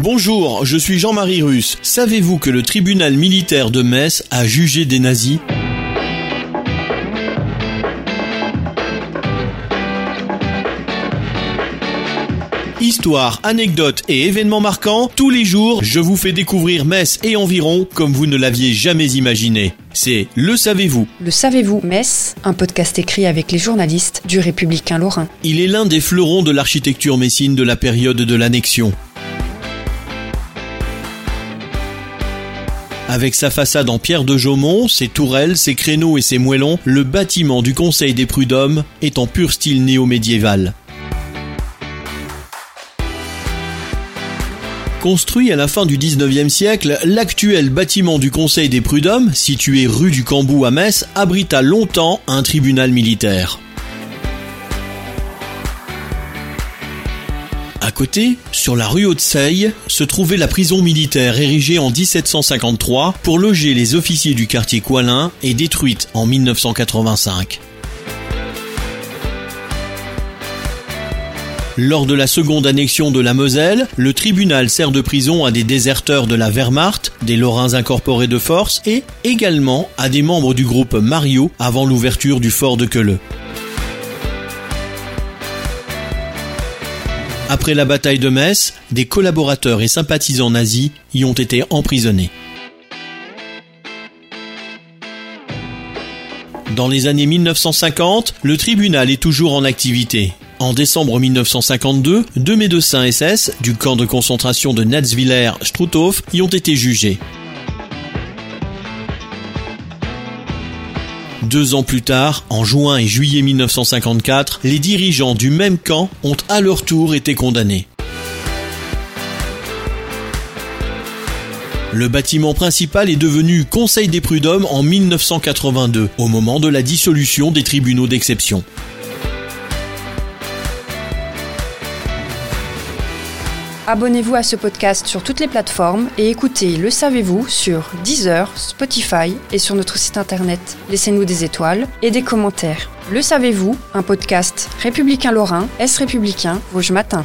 Bonjour, je suis Jean-Marie Russe. Savez-vous que le tribunal militaire de Metz a jugé des nazis? Histoire, anecdotes et événements marquants, tous les jours, je vous fais découvrir Metz et environ comme vous ne l'aviez jamais imaginé. C'est Le Savez-vous. Le savez-vous, Metz, un podcast écrit avec les journalistes du Républicain Lorrain. Il est l'un des fleurons de l'architecture messine de la période de l'annexion. Avec sa façade en pierre de Jaumont, ses tourelles, ses créneaux et ses moellons, le bâtiment du Conseil des prud'hommes est en pur style néo-médiéval. Construit à la fin du 19e siècle, l'actuel bâtiment du Conseil des prud'hommes, situé rue du Cambou à Metz, abrita longtemps un tribunal militaire. À côté, sur la rue Haute-Seille, se trouvait la prison militaire érigée en 1753 pour loger les officiers du quartier Coilin et détruite en 1985. Lors de la seconde annexion de la Moselle, le tribunal sert de prison à des déserteurs de la Wehrmacht, des Lorrains incorporés de force et également à des membres du groupe Mario avant l'ouverture du fort de Queuleux. Après la bataille de Metz, des collaborateurs et sympathisants nazis y ont été emprisonnés. Dans les années 1950, le tribunal est toujours en activité. En décembre 1952, deux médecins SS du camp de concentration de Netzwiller-Struthof y ont été jugés. Deux ans plus tard, en juin et juillet 1954, les dirigeants du même camp ont à leur tour été condamnés. Le bâtiment principal est devenu Conseil des prud'hommes en 1982, au moment de la dissolution des tribunaux d'exception. Abonnez-vous à ce podcast sur toutes les plateformes et écoutez Le Savez-vous sur Deezer, Spotify et sur notre site internet. Laissez-nous des étoiles et des commentaires. Le Savez-vous, un podcast républicain lorrain, Est républicain, Vosges Matin.